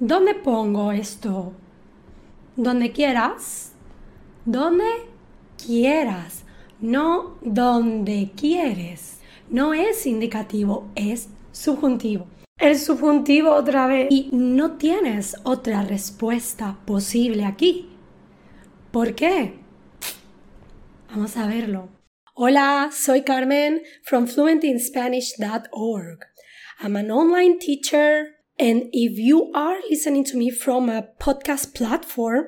¿Dónde pongo esto? Donde quieras. Donde quieras. No donde quieres. No es indicativo, es subjuntivo. El subjuntivo otra vez. Y no tienes otra respuesta posible aquí. ¿Por qué? Vamos a verlo. Hola, soy Carmen from fluentinspanish.org. I'm an online teacher, and if you are listening to me from a podcast platform,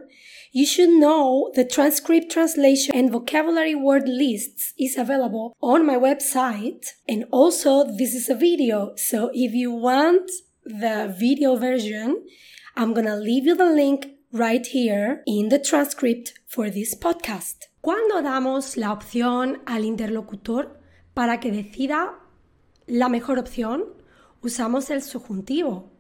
you should know the transcript translation and vocabulary word lists is available on my website. And also, this is a video, so if you want the video version, I'm gonna leave you the link right here in the transcript for this podcast. ¿Cuándo damos la opción al interlocutor para que decida la mejor opción? Usamos el subjuntivo.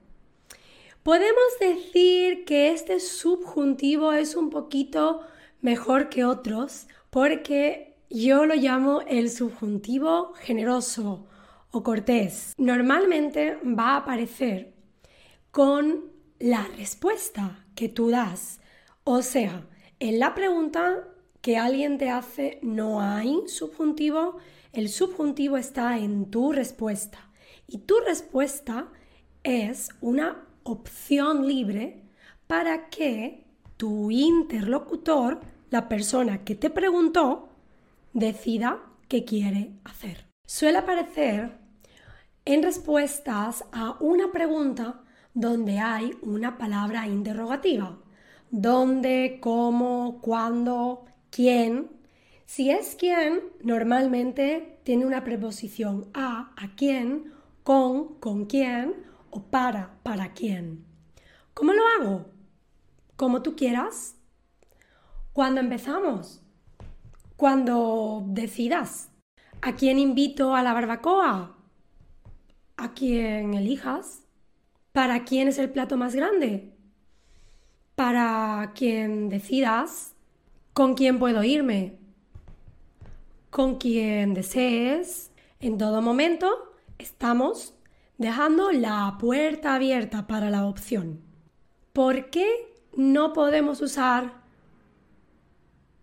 Podemos decir que este subjuntivo es un poquito mejor que otros porque yo lo llamo el subjuntivo generoso o cortés. Normalmente va a aparecer con la respuesta que tú das. O sea, en la pregunta que alguien te hace no hay subjuntivo, el subjuntivo está en tu respuesta. Y tu respuesta es una opción libre para que tu interlocutor, la persona que te preguntó, decida qué quiere hacer. Suele aparecer en respuestas a una pregunta donde hay una palabra interrogativa. ¿Dónde? ¿Cómo? ¿Cuándo? quién. Si es quién, normalmente tiene una preposición a, a quién, con, con quién o para, para quién. ¿Cómo lo hago? Como tú quieras. Cuando empezamos? Cuando decidas. ¿A quién invito a la barbacoa? ¿A quién elijas? ¿Para quién es el plato más grande? Para quien decidas con quién puedo irme, con quien desees. En todo momento estamos dejando la puerta abierta para la opción. ¿Por qué no podemos usar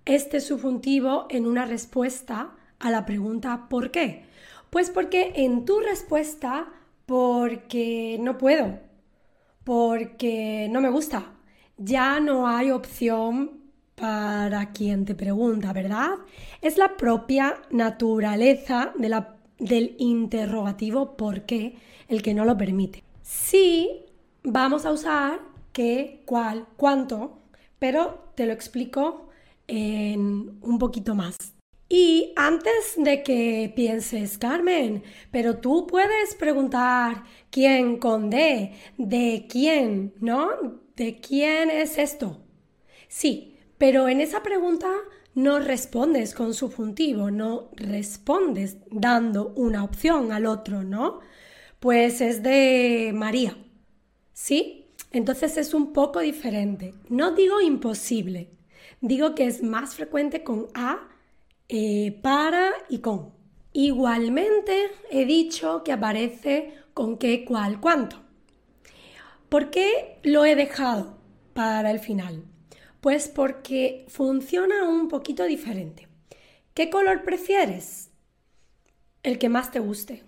este subjuntivo en una respuesta a la pregunta ¿por qué? Pues porque en tu respuesta, porque no puedo, porque no me gusta, ya no hay opción para quien te pregunta, ¿verdad? Es la propia naturaleza del interrogativo ¿por qué? el que no lo permite. Sí, vamos a usar qué, cuál, cuánto, pero te lo explico en un poquito más. Y antes de que pienses, Carmen, pero tú puedes preguntar quién con D, de quién, ¿no? ¿De quién es esto? Sí, pero en esa pregunta no respondes con subjuntivo, no respondes dando una opción al otro, ¿no? Pues es de María, ¿sí? Entonces es un poco diferente. No digo imposible, digo que es más frecuente con a, eh, para y con. Igualmente he dicho que aparece con qué, cuál, cuánto. ¿Por qué lo he dejado para el final? Pues porque funciona un poquito diferente. ¿Qué color prefieres? El que más te guste.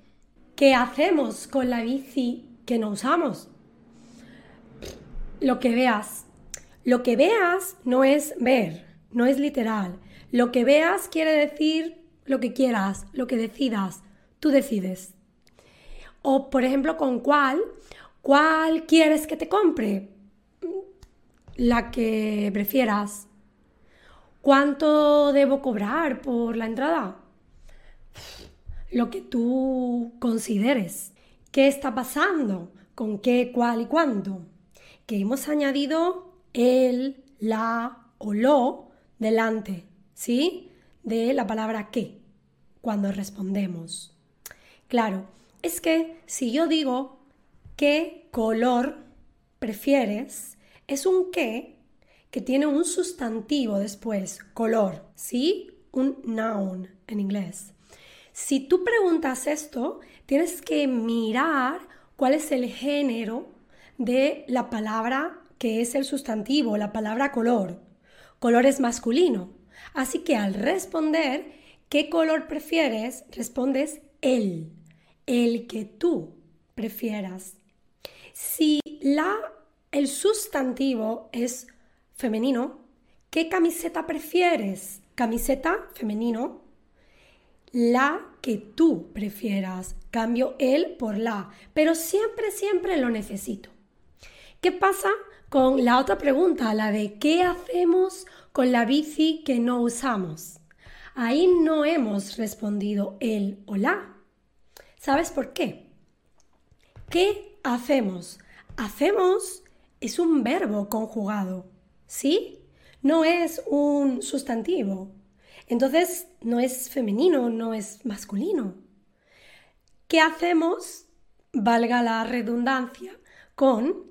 ¿Qué hacemos con la bici que no usamos? Lo que veas. Lo que veas no es ver, no es literal. Lo que veas quiere decir lo que quieras, lo que decidas. Tú decides. O, por ejemplo, con cuál. ¿Cuál quieres que te compre? La que prefieras. ¿Cuánto debo cobrar por la entrada? Lo que tú consideres. ¿Qué está pasando? ¿Con qué, cuál y cuándo? Que hemos añadido el, la o lo delante, ¿sí? De la palabra qué, cuando respondemos. Claro, es que si yo digo qué color prefieres, es un qué que tiene un sustantivo después, color, ¿sí? Un noun en inglés. Si tú preguntas esto, tienes que mirar cuál es el género de la palabra que es el sustantivo, la palabra color. Color es masculino. Así que al responder qué color prefieres, respondes el, el que tú prefieras. Si la, el sustantivo es femenino, ¿qué camiseta prefieres? Camiseta femenino. La que tú prefieras. Cambio el por la. Pero siempre, siempre lo necesito. ¿Qué pasa con la otra pregunta, la de ¿qué hacemos con la bici que no usamos? Ahí no hemos respondido el o la. ¿Sabes por qué? ¿Qué hacemos? Hacemos es un verbo conjugado, ¿sí? No es un sustantivo. Entonces no es femenino, no es masculino. ¿Qué hacemos? Valga la redundancia, con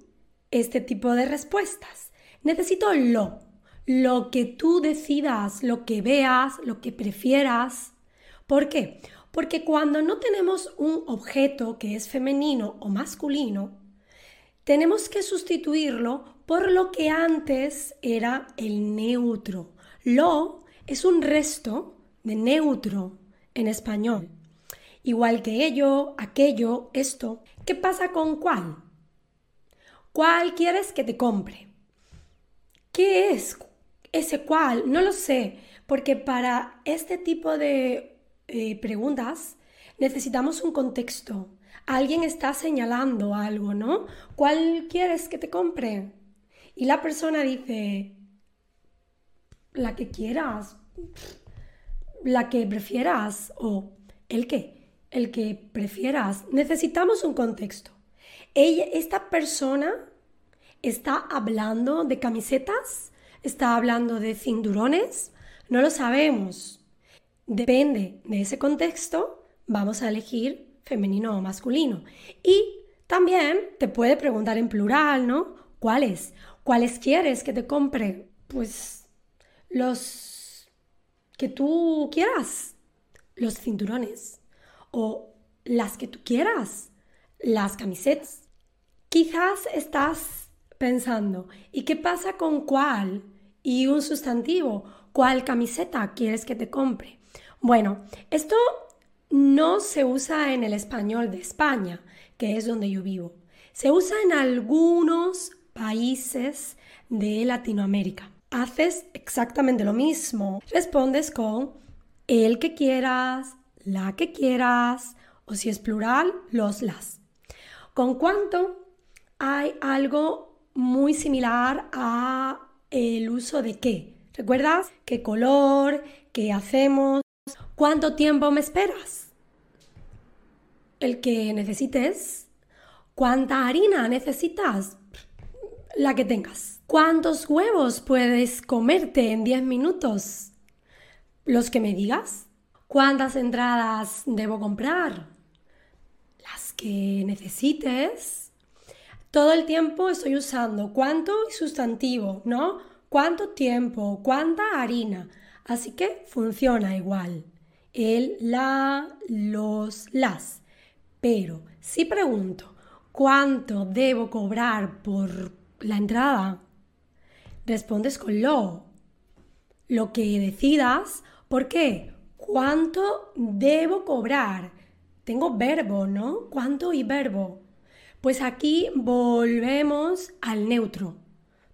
este tipo de respuestas. Necesito lo, lo que tú decidas, lo que veas, lo que prefieras. ¿Por qué? Porque cuando no tenemos un objeto que es femenino o masculino, tenemos que sustituirlo por lo que antes era el neutro. Lo es un resto de neutro en español. Igual que ello, aquello, esto. ¿Qué pasa con cuál? ¿Cuál quieres que te compre? ¿Qué es ese cuál? No lo sé, porque para este tipo de eh, preguntas necesitamos un contexto. Alguien está señalando algo, ¿no? ¿Cuál quieres que te compre? Y la persona dice, la que quieras, la que prefieras o el que, el que prefieras. Necesitamos un contexto. Ella, esta persona está hablando de camisetas, está hablando de cinturones, no lo sabemos. Depende de ese contexto, vamos a elegir femenino o masculino. Y también te puede preguntar en plural, ¿no? ¿Cuáles? ¿Cuáles quieres que te compre? Pues los que tú quieras, los cinturones o las que tú quieras, las camisetas. Quizás estás pensando, ¿y qué pasa con cuál? Y un sustantivo, ¿cuál camiseta quieres que te compre? Bueno, esto no se usa en el español de España, que es donde yo vivo. Se usa en algunos países de Latinoamérica. Haces exactamente lo mismo. Respondes con el que quieras, la que quieras, o si es plural, los las. Con cuánto hay algo muy similar a el uso de qué. ¿Recuerdas? ¿Qué color? ¿Qué hacemos? ¿Cuánto tiempo me esperas? El que necesites. ¿Cuánta harina necesitas? La que tengas. ¿Cuántos huevos puedes comerte en 10 minutos? Los que me digas. ¿Cuántas entradas debo comprar? Las que necesites. Todo el tiempo estoy usando cuánto y sustantivo, ¿no? ¿Cuánto tiempo? ¿Cuánta harina? Así que funciona igual el, la, los, las. Pero si pregunto, ¿cuánto debo cobrar por la entrada? Respondes con lo. Lo que decidas, ¿por qué? ¿Cuánto debo cobrar? Tengo verbo, ¿no? ¿Cuánto y verbo? Pues aquí volvemos al neutro.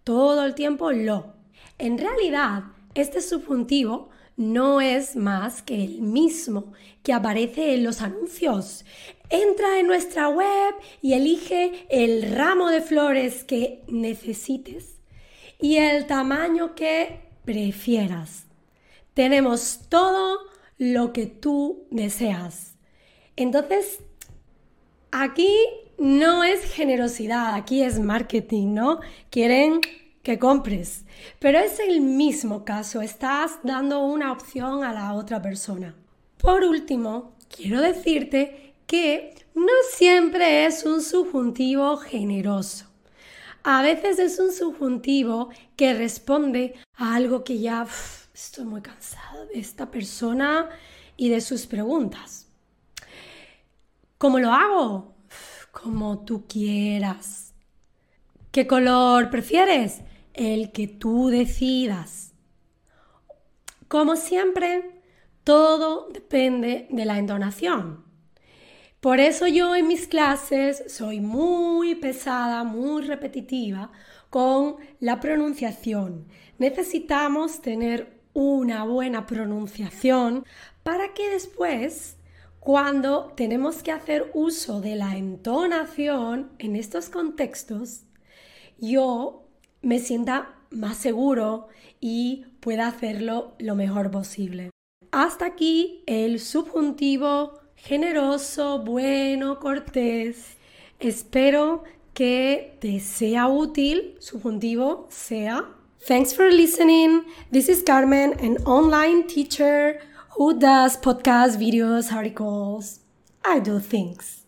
Todo el tiempo lo. En realidad, este subjuntivo no es más que el mismo que aparece en los anuncios. Entra en nuestra web y elige el ramo de flores que necesites y el tamaño que prefieras. Tenemos todo lo que tú deseas. Entonces, aquí no es generosidad, aquí es marketing, ¿no? Quieren que compres. Pero es el mismo caso, estás dando una opción a la otra persona. Por último, quiero decirte que no siempre es un subjuntivo generoso. A veces es un subjuntivo que responde a algo que ya estoy muy cansado de esta persona y de sus preguntas. ¿Cómo lo hago? Como tú quieras. ¿Qué color prefieres? El que tú decidas. Como siempre, todo depende de la entonación. Por eso yo en mis clases soy muy pesada, muy repetitiva con la pronunciación. Necesitamos tener una buena pronunciación para que después, cuando tenemos que hacer uso de la entonación en estos contextos, yo me sienta más seguro y pueda hacerlo lo mejor posible. Hasta aquí el subjuntivo generoso, bueno, cortés. Espero que te sea útil, subjuntivo sea. Thanks for listening. This is Carmen, an online teacher who does podcast videos, articles. I do things.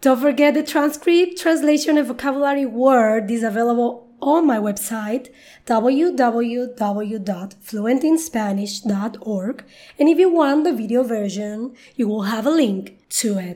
Don't forget the transcript, translation, and vocabulary word is available on my website www.fluentinspanish.org and if you want the video version you will have a link to it